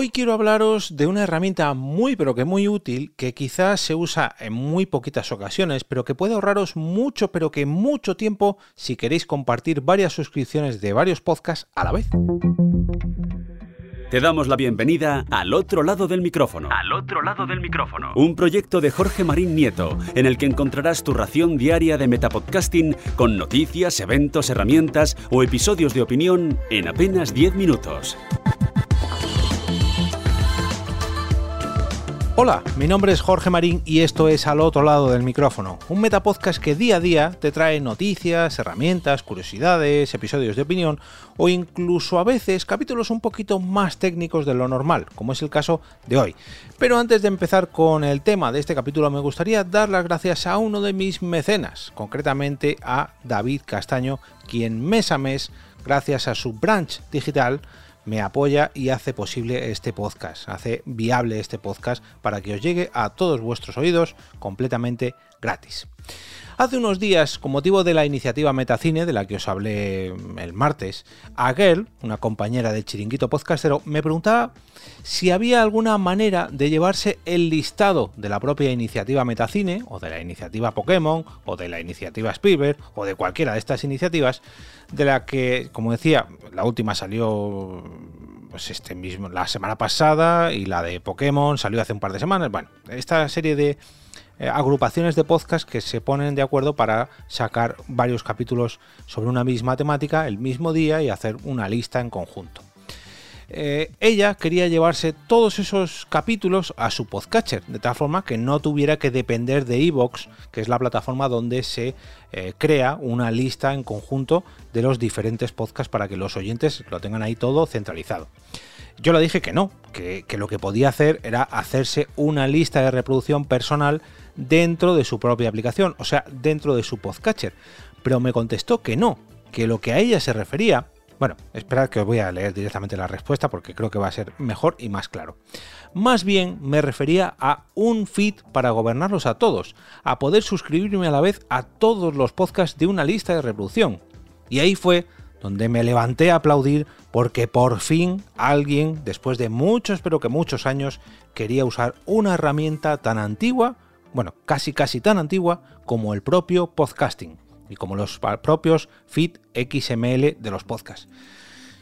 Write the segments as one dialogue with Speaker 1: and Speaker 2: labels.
Speaker 1: Hoy quiero hablaros de una herramienta muy pero que muy útil que quizás se usa en muy poquitas ocasiones, pero que puede ahorraros mucho pero que mucho tiempo si queréis compartir varias suscripciones de varios podcasts a la vez.
Speaker 2: Te damos la bienvenida al otro lado del micrófono.
Speaker 3: Al otro lado del micrófono.
Speaker 2: Un proyecto de Jorge Marín Nieto, en el que encontrarás tu ración diaria de metapodcasting con noticias, eventos, herramientas o episodios de opinión en apenas 10 minutos.
Speaker 1: Hola, mi nombre es Jorge Marín y esto es Al otro lado del micrófono, un metapodcast que día a día te trae noticias, herramientas, curiosidades, episodios de opinión o incluso a veces capítulos un poquito más técnicos de lo normal, como es el caso de hoy. Pero antes de empezar con el tema de este capítulo me gustaría dar las gracias a uno de mis mecenas, concretamente a David Castaño, quien mes a mes, gracias a su branch digital, me apoya y hace posible este podcast, hace viable este podcast para que os llegue a todos vuestros oídos completamente gratis. Hace unos días, con motivo de la iniciativa Metacine, de la que os hablé el martes, Aguel, una compañera del chiringuito podcastero, me preguntaba si había alguna manera de llevarse el listado de la propia iniciativa Metacine, o de la iniciativa Pokémon, o de la iniciativa Spielberg, o de cualquiera de estas iniciativas, de la que, como decía, la última salió pues este mismo la semana pasada y la de Pokémon salió hace un par de semanas. Bueno, esta serie de eh, agrupaciones de podcast que se ponen de acuerdo para sacar varios capítulos sobre una misma temática el mismo día y hacer una lista en conjunto. Eh, ella quería llevarse todos esos capítulos a su podcatcher, de tal forma que no tuviera que depender de Evox, que es la plataforma donde se eh, crea una lista en conjunto de los diferentes podcasts para que los oyentes lo tengan ahí todo centralizado. Yo le dije que no, que, que lo que podía hacer era hacerse una lista de reproducción personal dentro de su propia aplicación, o sea, dentro de su podcatcher. Pero me contestó que no, que lo que a ella se refería, bueno, esperad que os voy a leer directamente la respuesta porque creo que va a ser mejor y más claro. Más bien me refería a un feed para gobernarlos a todos, a poder suscribirme a la vez a todos los podcasts de una lista de reproducción. Y ahí fue donde me levanté a aplaudir porque por fin alguien, después de muchos pero que muchos años, quería usar una herramienta tan antigua bueno, casi casi tan antigua como el propio podcasting y como los propios feed XML de los podcasts.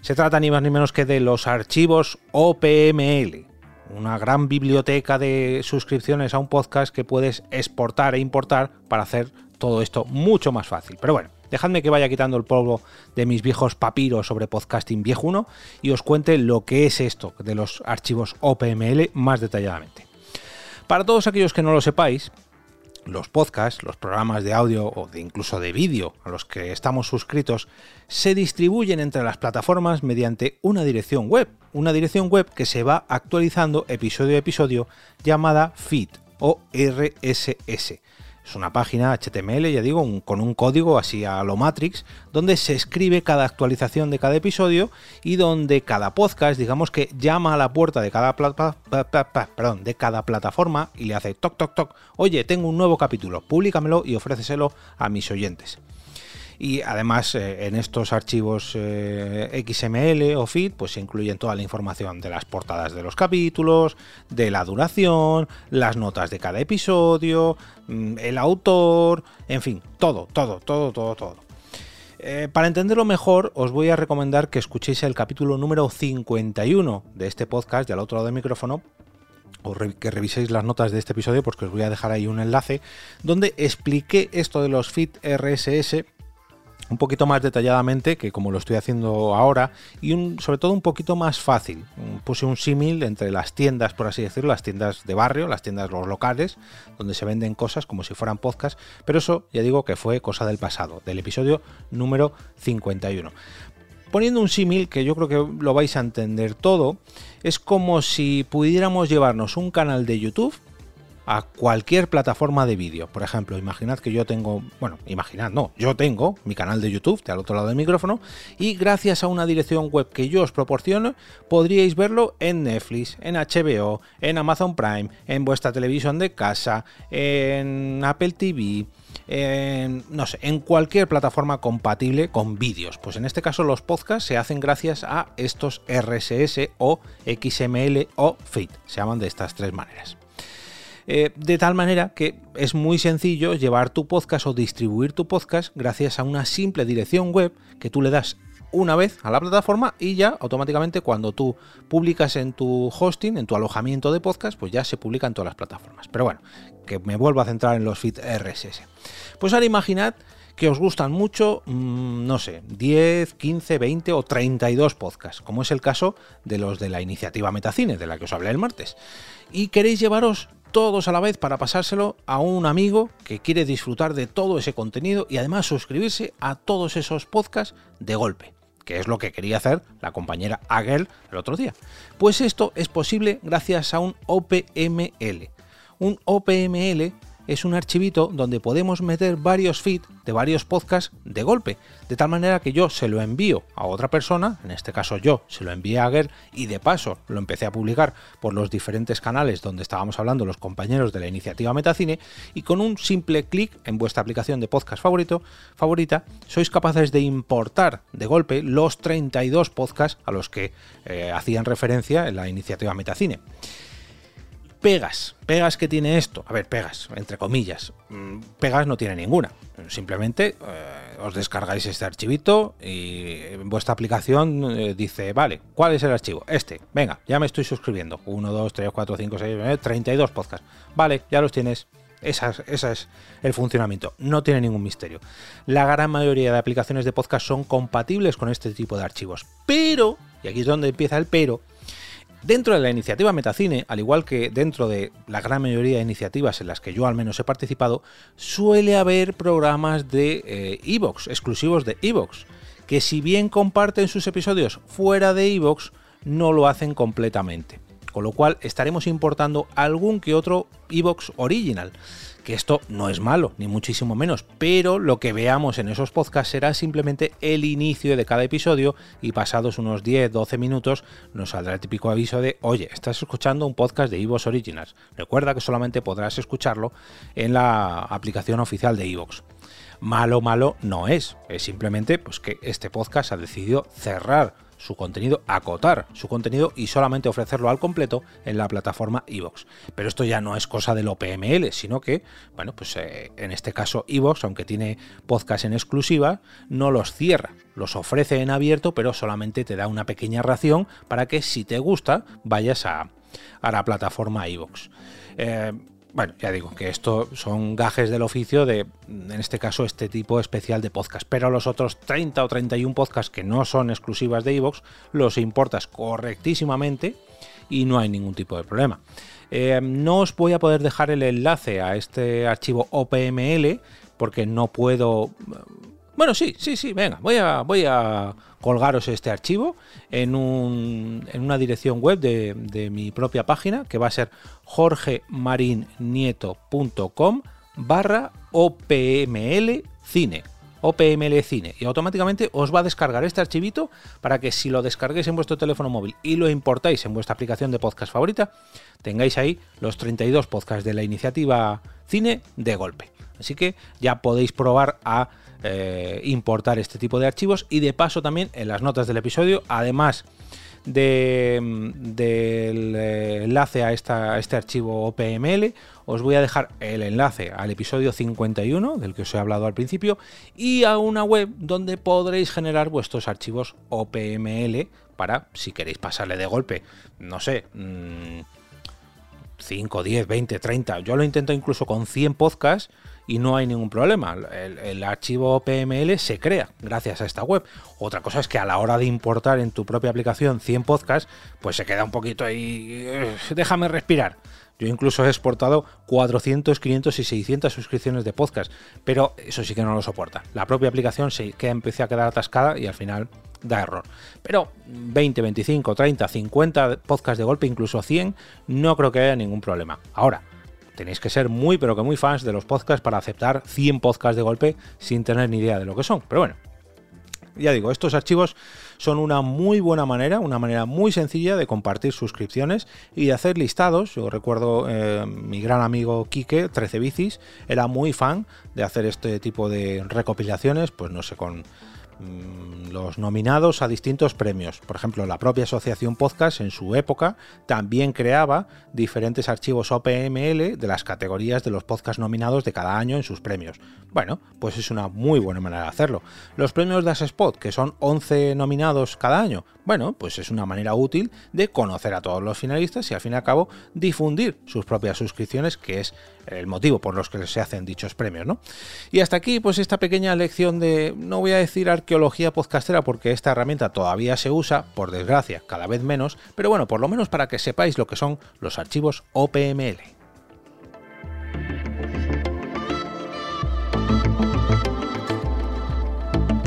Speaker 1: Se trata ni más ni menos que de los archivos OPML, una gran biblioteca de suscripciones a un podcast que puedes exportar e importar para hacer todo esto mucho más fácil. Pero bueno, dejadme que vaya quitando el polvo de mis viejos papiros sobre podcasting viejuno y os cuente lo que es esto de los archivos OPML más detalladamente. Para todos aquellos que no lo sepáis, los podcasts, los programas de audio o de incluso de vídeo a los que estamos suscritos, se distribuyen entre las plataformas mediante una dirección web, una dirección web que se va actualizando episodio a episodio llamada feed o RSS. Es una página HTML, ya digo, con un código así a lo Matrix, donde se escribe cada actualización de cada episodio y donde cada podcast, digamos que llama a la puerta de cada, perdón, de cada plataforma y le hace toc toc toc, oye, tengo un nuevo capítulo, públicamelo y ofréceselo a mis oyentes y además eh, en estos archivos eh, XML o feed pues se incluyen toda la información de las portadas de los capítulos, de la duración, las notas de cada episodio, mm, el autor, en fin, todo, todo, todo, todo, todo. Eh, para entenderlo mejor, os voy a recomendar que escuchéis el capítulo número 51 de este podcast, de al otro lado del micrófono, o que reviséis las notas de este episodio, porque os voy a dejar ahí un enlace, donde expliqué esto de los feed RSS un poquito más detalladamente que como lo estoy haciendo ahora y sobre todo un poquito más fácil. Puse un símil entre las tiendas, por así decirlo, las tiendas de barrio, las tiendas los locales, donde se venden cosas como si fueran podcasts, pero eso ya digo que fue cosa del pasado, del episodio número 51. Poniendo un símil que yo creo que lo vais a entender todo, es como si pudiéramos llevarnos un canal de YouTube a cualquier plataforma de vídeo. Por ejemplo, imaginad que yo tengo, bueno, imaginad, no, yo tengo mi canal de YouTube de al otro lado del micrófono y gracias a una dirección web que yo os proporciono podríais verlo en Netflix, en HBO, en Amazon Prime, en vuestra televisión de casa, en Apple TV, en, no sé, en cualquier plataforma compatible con vídeos. Pues en este caso los podcasts se hacen gracias a estos RSS o XML o FIT. Se llaman de estas tres maneras. Eh, de tal manera que es muy sencillo llevar tu podcast o distribuir tu podcast gracias a una simple dirección web que tú le das una vez a la plataforma y ya automáticamente cuando tú publicas en tu hosting, en tu alojamiento de podcast, pues ya se publica en todas las plataformas. Pero bueno, que me vuelvo a centrar en los feed RSS. Pues ahora imaginad que os gustan mucho, mm, no sé, 10, 15, 20 o 32 podcasts, como es el caso de los de la iniciativa Metacine, de la que os hablé el martes. Y queréis llevaros todos a la vez para pasárselo a un amigo que quiere disfrutar de todo ese contenido y además suscribirse a todos esos podcasts de golpe que es lo que quería hacer la compañera Agel el otro día. Pues esto es posible gracias a un OPML. Un OPML es un archivito donde podemos meter varios feeds de varios podcasts de golpe, de tal manera que yo se lo envío a otra persona, en este caso yo se lo envié a Ger y de paso lo empecé a publicar por los diferentes canales donde estábamos hablando los compañeros de la iniciativa Metacine y con un simple clic en vuestra aplicación de podcast favorito, favorita, sois capaces de importar de golpe los 32 podcasts a los que eh, hacían referencia en la iniciativa Metacine pegas. Pegas que tiene esto. A ver, pegas, entre comillas. Mm, pegas no tiene ninguna. Simplemente eh, os descargáis este archivito y vuestra aplicación eh, dice, vale, ¿cuál es el archivo? Este. Venga, ya me estoy suscribiendo. 1, 2, 3, 4, 5, 6, 32 podcasts. Vale, ya los tienes. Ese es el funcionamiento. No tiene ningún misterio. La gran mayoría de aplicaciones de podcast son compatibles con este tipo de archivos. Pero, y aquí es donde empieza el pero, Dentro de la iniciativa Metacine, al igual que dentro de la gran mayoría de iniciativas en las que yo al menos he participado, suele haber programas de Evox, exclusivos de Evox, que si bien comparten sus episodios fuera de Evox, no lo hacen completamente. Con lo cual estaremos importando algún que otro Evox original que esto no es malo, ni muchísimo menos, pero lo que veamos en esos podcasts será simplemente el inicio de cada episodio y pasados unos 10-12 minutos nos saldrá el típico aviso de, oye, estás escuchando un podcast de Evox Originals. Recuerda que solamente podrás escucharlo en la aplicación oficial de Evox. Malo, malo no es, es simplemente pues, que este podcast ha decidido cerrar su contenido, acotar su contenido y solamente ofrecerlo al completo en la plataforma iVoox. Pero esto ya no es cosa del OPML, sino que, bueno, pues eh, en este caso iVoox, aunque tiene podcast en exclusiva, no los cierra, los ofrece en abierto, pero solamente te da una pequeña ración para que si te gusta vayas a, la plataforma iVoox. Eh, bueno, ya digo que esto son gajes del oficio de, en este caso, este tipo especial de podcast. Pero los otros 30 o 31 podcasts que no son exclusivas de iVoox, los importas correctísimamente y no hay ningún tipo de problema. Eh, no os voy a poder dejar el enlace a este archivo OPML porque no puedo bueno, sí, sí, sí, venga, voy a, voy a colgaros este archivo en, un, en una dirección web de, de, mi propia página que va a ser jorgemarinieto.com barra OPML Cine. OPML Cine y automáticamente os va a descargar este archivito para que si lo descarguéis en vuestro teléfono móvil y lo importáis en vuestra aplicación de podcast favorita, tengáis ahí los 32 podcasts de la iniciativa Cine de golpe. Así que ya podéis probar a eh, importar este tipo de archivos y de paso también en las notas del episodio, además del eh, enlace a, este archivo OPML, os voy a dejar el enlace al episodio 51, del que os he hablado al principio, y a una web donde podréis generar vuestros archivos OPML para, si queréis pasarle de golpe, no sé, 5, 10, 20, 30, yo lo intento incluso con 100 podcasts, y no hay ningún problema. El, archivo PML se crea gracias a esta web. Otra cosa es que a la hora de importar en tu propia aplicación 100 podcasts, pues se queda un poquito ahí. Eh, déjame respirar. Yo incluso he exportado 400, 500 y 600 suscripciones de podcast, pero eso sí que no lo soporta. La propia aplicación se queda, empieza a quedar atascada y al final da error. Pero 20, 25, 30, 50 podcasts de golpe, incluso 100, no creo que haya ningún problema. Ahora, tenéis que ser muy pero que muy fans de los podcasts para aceptar 100 podcasts de golpe sin tener ni idea de lo que son. Pero bueno, Ya digo, estos archivos son una muy buena manera, una manera muy sencilla de compartir suscripciones y de hacer listados. Yo recuerdo eh, mi gran amigo Quique, 13 bicis, era muy fan de hacer este tipo de recopilaciones, pues no sé, con los nominados a distintos premios. Por ejemplo, la propia Asociación Podcast en su época también creaba diferentes archivos OPML de las categorías de los podcasts nominados de cada año en sus premios. Bueno, pues es una muy buena manera de hacerlo. Los premios de Spot, que son 11 nominados cada año, bueno, pues es una manera útil de conocer a todos los finalistas y al fin y al cabo difundir sus propias suscripciones, que es el motivo por los que se hacen dichos premios, ¿no? Y hasta aquí, pues esta pequeña lección de, no voy a decir arqueología podcastera porque esta herramienta todavía se usa, por desgracia, cada vez menos, pero bueno, por lo menos para que sepáis lo que son los archivos OPML.